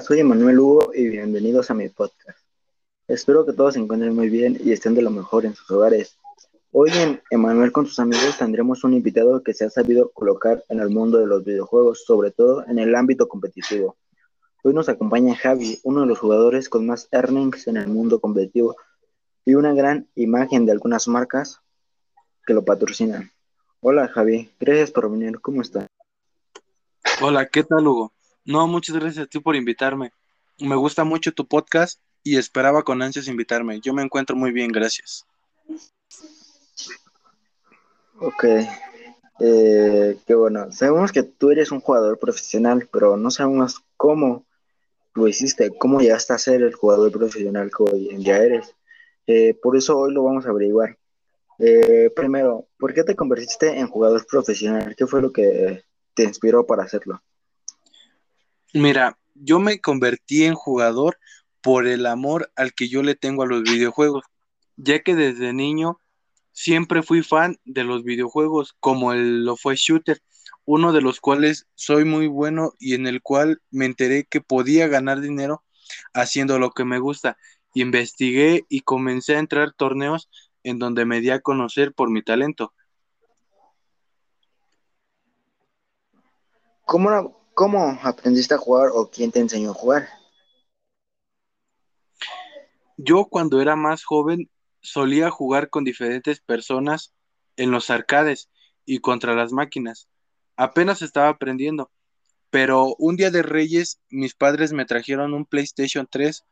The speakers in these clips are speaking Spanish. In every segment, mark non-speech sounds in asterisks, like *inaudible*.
Soy Emanuel Hugo y bienvenidos a mi podcast. Espero que todos se encuentren muy bien y estén de lo mejor en sus hogares. Hoy en Emanuel con sus amigos tendremos un invitado que se ha sabido colocar en el mundo de los videojuegos, sobre todo en el ámbito competitivo. Hoy nos acompaña Javi, uno de los jugadores con más earnings en el mundo competitivo y una gran imagen de algunas marcas que lo patrocinan. Hola Javi, gracias por venir, ¿cómo estás? Hola, ¿qué tal Hugo? No, muchas gracias a ti por invitarme. Me gusta mucho tu podcast y esperaba con ansias invitarme. Yo me encuentro muy bien, gracias. Ok, eh, qué bueno. Sabemos que tú eres un jugador profesional, pero no sabemos cómo lo hiciste, cómo llegaste a ser el jugador profesional que hoy en día eres. Eh, por eso hoy lo vamos a averiguar. Eh, primero, ¿por qué te convertiste en jugador profesional? ¿Qué fue lo que te inspiró para hacerlo? Mira, yo me convertí en jugador por el amor al que yo le tengo a los videojuegos, ya que desde niño siempre fui fan de los videojuegos, como el, lo fue Shooter, uno de los cuales soy muy bueno y en el cual me enteré que podía ganar dinero haciendo lo que me gusta. Investigué y comencé a entrar torneos en donde me di a conocer por mi talento. ¿Cómo, ¿Cómo aprendiste a jugar o quién te enseñó a jugar? Yo cuando era más joven solía jugar con diferentes personas en los arcades y contra las máquinas. Apenas estaba aprendiendo, pero un día de Reyes mis padres me trajeron un PlayStation 3,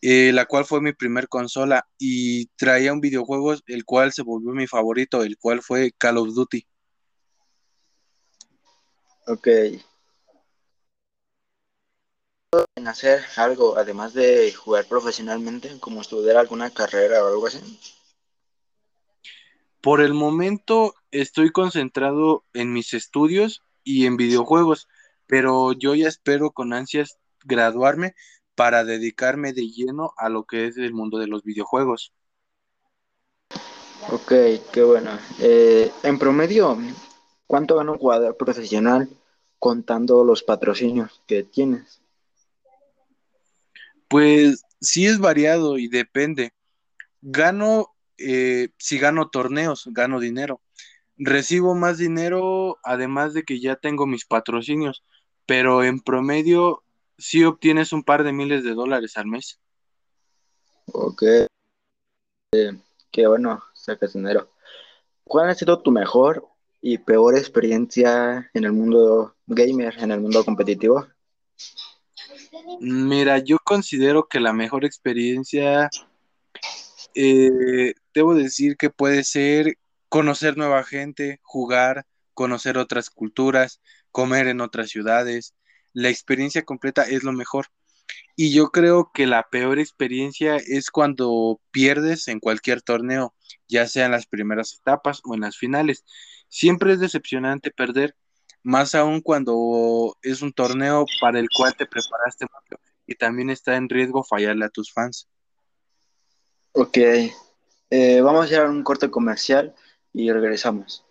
eh, la cual fue mi primer consola y traía un videojuego el cual se volvió mi favorito, el cual fue Call of Duty. Ok. ¿En hacer algo además de jugar profesionalmente, como estudiar alguna carrera o algo así? Por el momento estoy concentrado en mis estudios y en videojuegos, pero yo ya espero con ansias graduarme para dedicarme de lleno a lo que es el mundo de los videojuegos. Ok, qué bueno. Eh, en promedio, ¿cuánto gana un jugador profesional contando los patrocinios que tienes? Pues sí es variado y depende. Gano, eh, si gano torneos, gano dinero. Recibo más dinero, además de que ya tengo mis patrocinios, pero en promedio sí obtienes un par de miles de dólares al mes. Ok. Eh, qué bueno, sacas dinero. ¿Cuál ha sido tu mejor y peor experiencia en el mundo gamer, en el mundo competitivo? Mira, yo considero que la mejor experiencia, eh, debo decir que puede ser conocer nueva gente, jugar, conocer otras culturas, comer en otras ciudades. La experiencia completa es lo mejor. Y yo creo que la peor experiencia es cuando pierdes en cualquier torneo, ya sea en las primeras etapas o en las finales. Siempre es decepcionante perder, más aún cuando es un torneo para el cual te preparaste mucho y también está en riesgo fallarle a tus fans. Ok, eh, vamos a hacer un corte comercial y regresamos.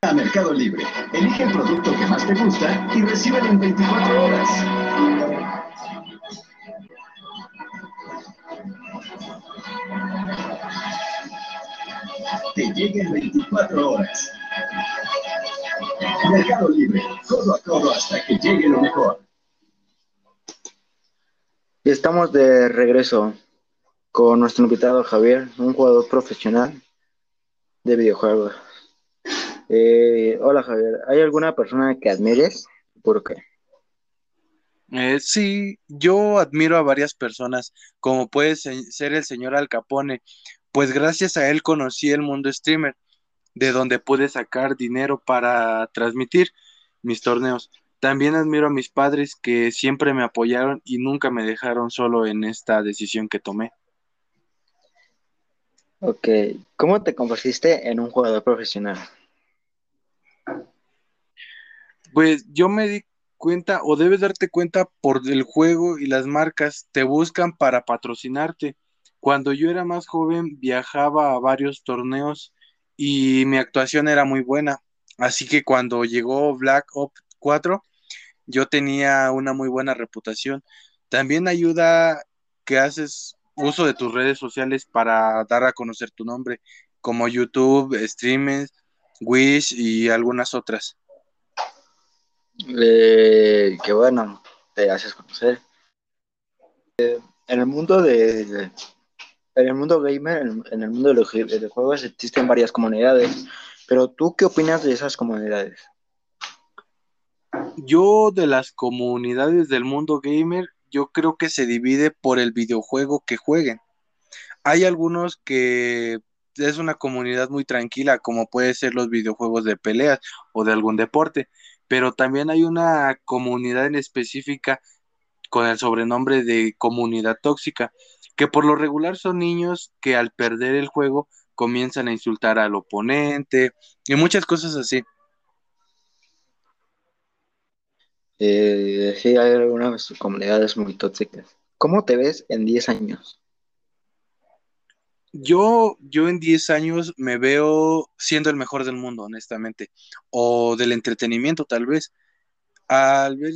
A Mercado Libre, elige el producto que más te gusta y recíbelo en 24 horas. Te llega en 24 horas. Mercado Libre, codo a codo hasta que llegue lo mejor. Estamos de regreso con nuestro invitado Javier, un jugador profesional de videojuegos. Eh, hola Javier, ¿hay alguna persona que admires? ¿Por qué? Eh, sí, yo admiro a varias personas, como puede ser el señor Al Capone, pues gracias a él conocí el mundo streamer de donde pude sacar dinero para transmitir mis torneos. También admiro a mis padres que siempre me apoyaron y nunca me dejaron solo en esta decisión que tomé. Ok, ¿cómo te convertiste en un jugador profesional? Pues yo me di cuenta, o debes darte cuenta por el juego y las marcas te buscan para patrocinarte. Cuando yo era más joven viajaba a varios torneos y mi actuación era muy buena. Así que cuando llegó Black Ops 4, yo tenía una muy buena reputación. También ayuda que haces uso de tus redes sociales para dar a conocer tu nombre, como YouTube, Streamers, Wish y algunas otras. Eh, que bueno, te haces conocer. Eh, en el mundo de, en el mundo gamer, en, el mundo de los juegos existen varias comunidades, pero ¿tú qué opinas de esas comunidades? Yo de las comunidades del mundo gamer, yo creo que se divide por el videojuego que jueguen. Hay algunos que es una comunidad muy tranquila, como puede ser los videojuegos de peleas o de algún deporte, pero también hay una comunidad en específica con el sobrenombre de comunidad tóxica, que por lo regular son niños que al perder el juego comienzan a insultar al oponente y muchas cosas así. Eh, sí, hay algunas comunidades muy tóxicas. ¿Cómo te ves en 10 años? Yo, yo en 10 años me veo siendo el mejor del mundo, honestamente, o del entretenimiento tal vez. Al ver,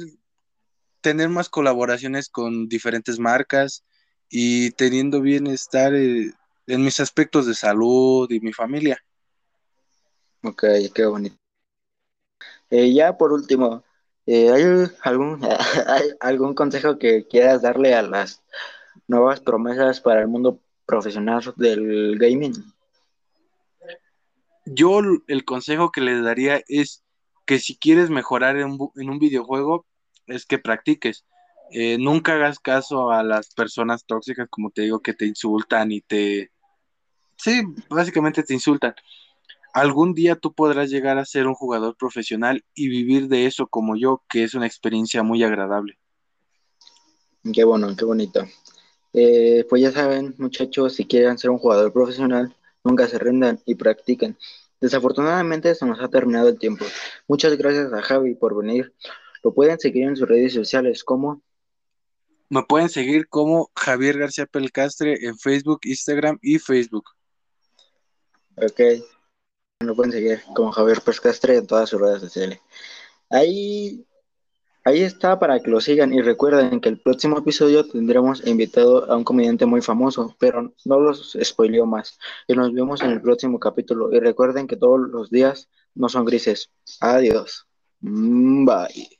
tener más colaboraciones con diferentes marcas y teniendo bienestar eh, en mis aspectos de salud y mi familia. Ok, qué bonito. Eh, ya por último, eh, ¿hay algún, *laughs* ¿hay algún consejo que quieras darle a las nuevas promesas para el mundo profesional del gaming? Yo el consejo que les daría es que si quieres mejorar en, un videojuego, es que practiques. Eh, nunca hagas caso a las personas tóxicas, como te digo, que te insultan y te... Sí, básicamente te insultan. Algún día tú podrás llegar a ser un jugador profesional y vivir de eso como yo, que es una experiencia muy agradable. Qué bueno, qué bonito. Eh, pues ya saben, muchachos, si quieren ser un jugador profesional, nunca se rendan y practiquen. Desafortunadamente se nos ha terminado el tiempo. Muchas gracias a Javi por venir. Lo pueden seguir en sus redes sociales como... Me pueden seguir como Javier García Pelcastre en Facebook, Instagram y Facebook. Ok. Lo pueden seguir como Javier Pelcastre en todas sus redes sociales. Ahí Ahí está para que lo sigan y recuerden que el próximo episodio tendremos invitado a un comediante muy famoso, pero no los spoileo más. Y nos vemos en el próximo capítulo y recuerden que todos los días no son grises. Adiós. Mm, bye.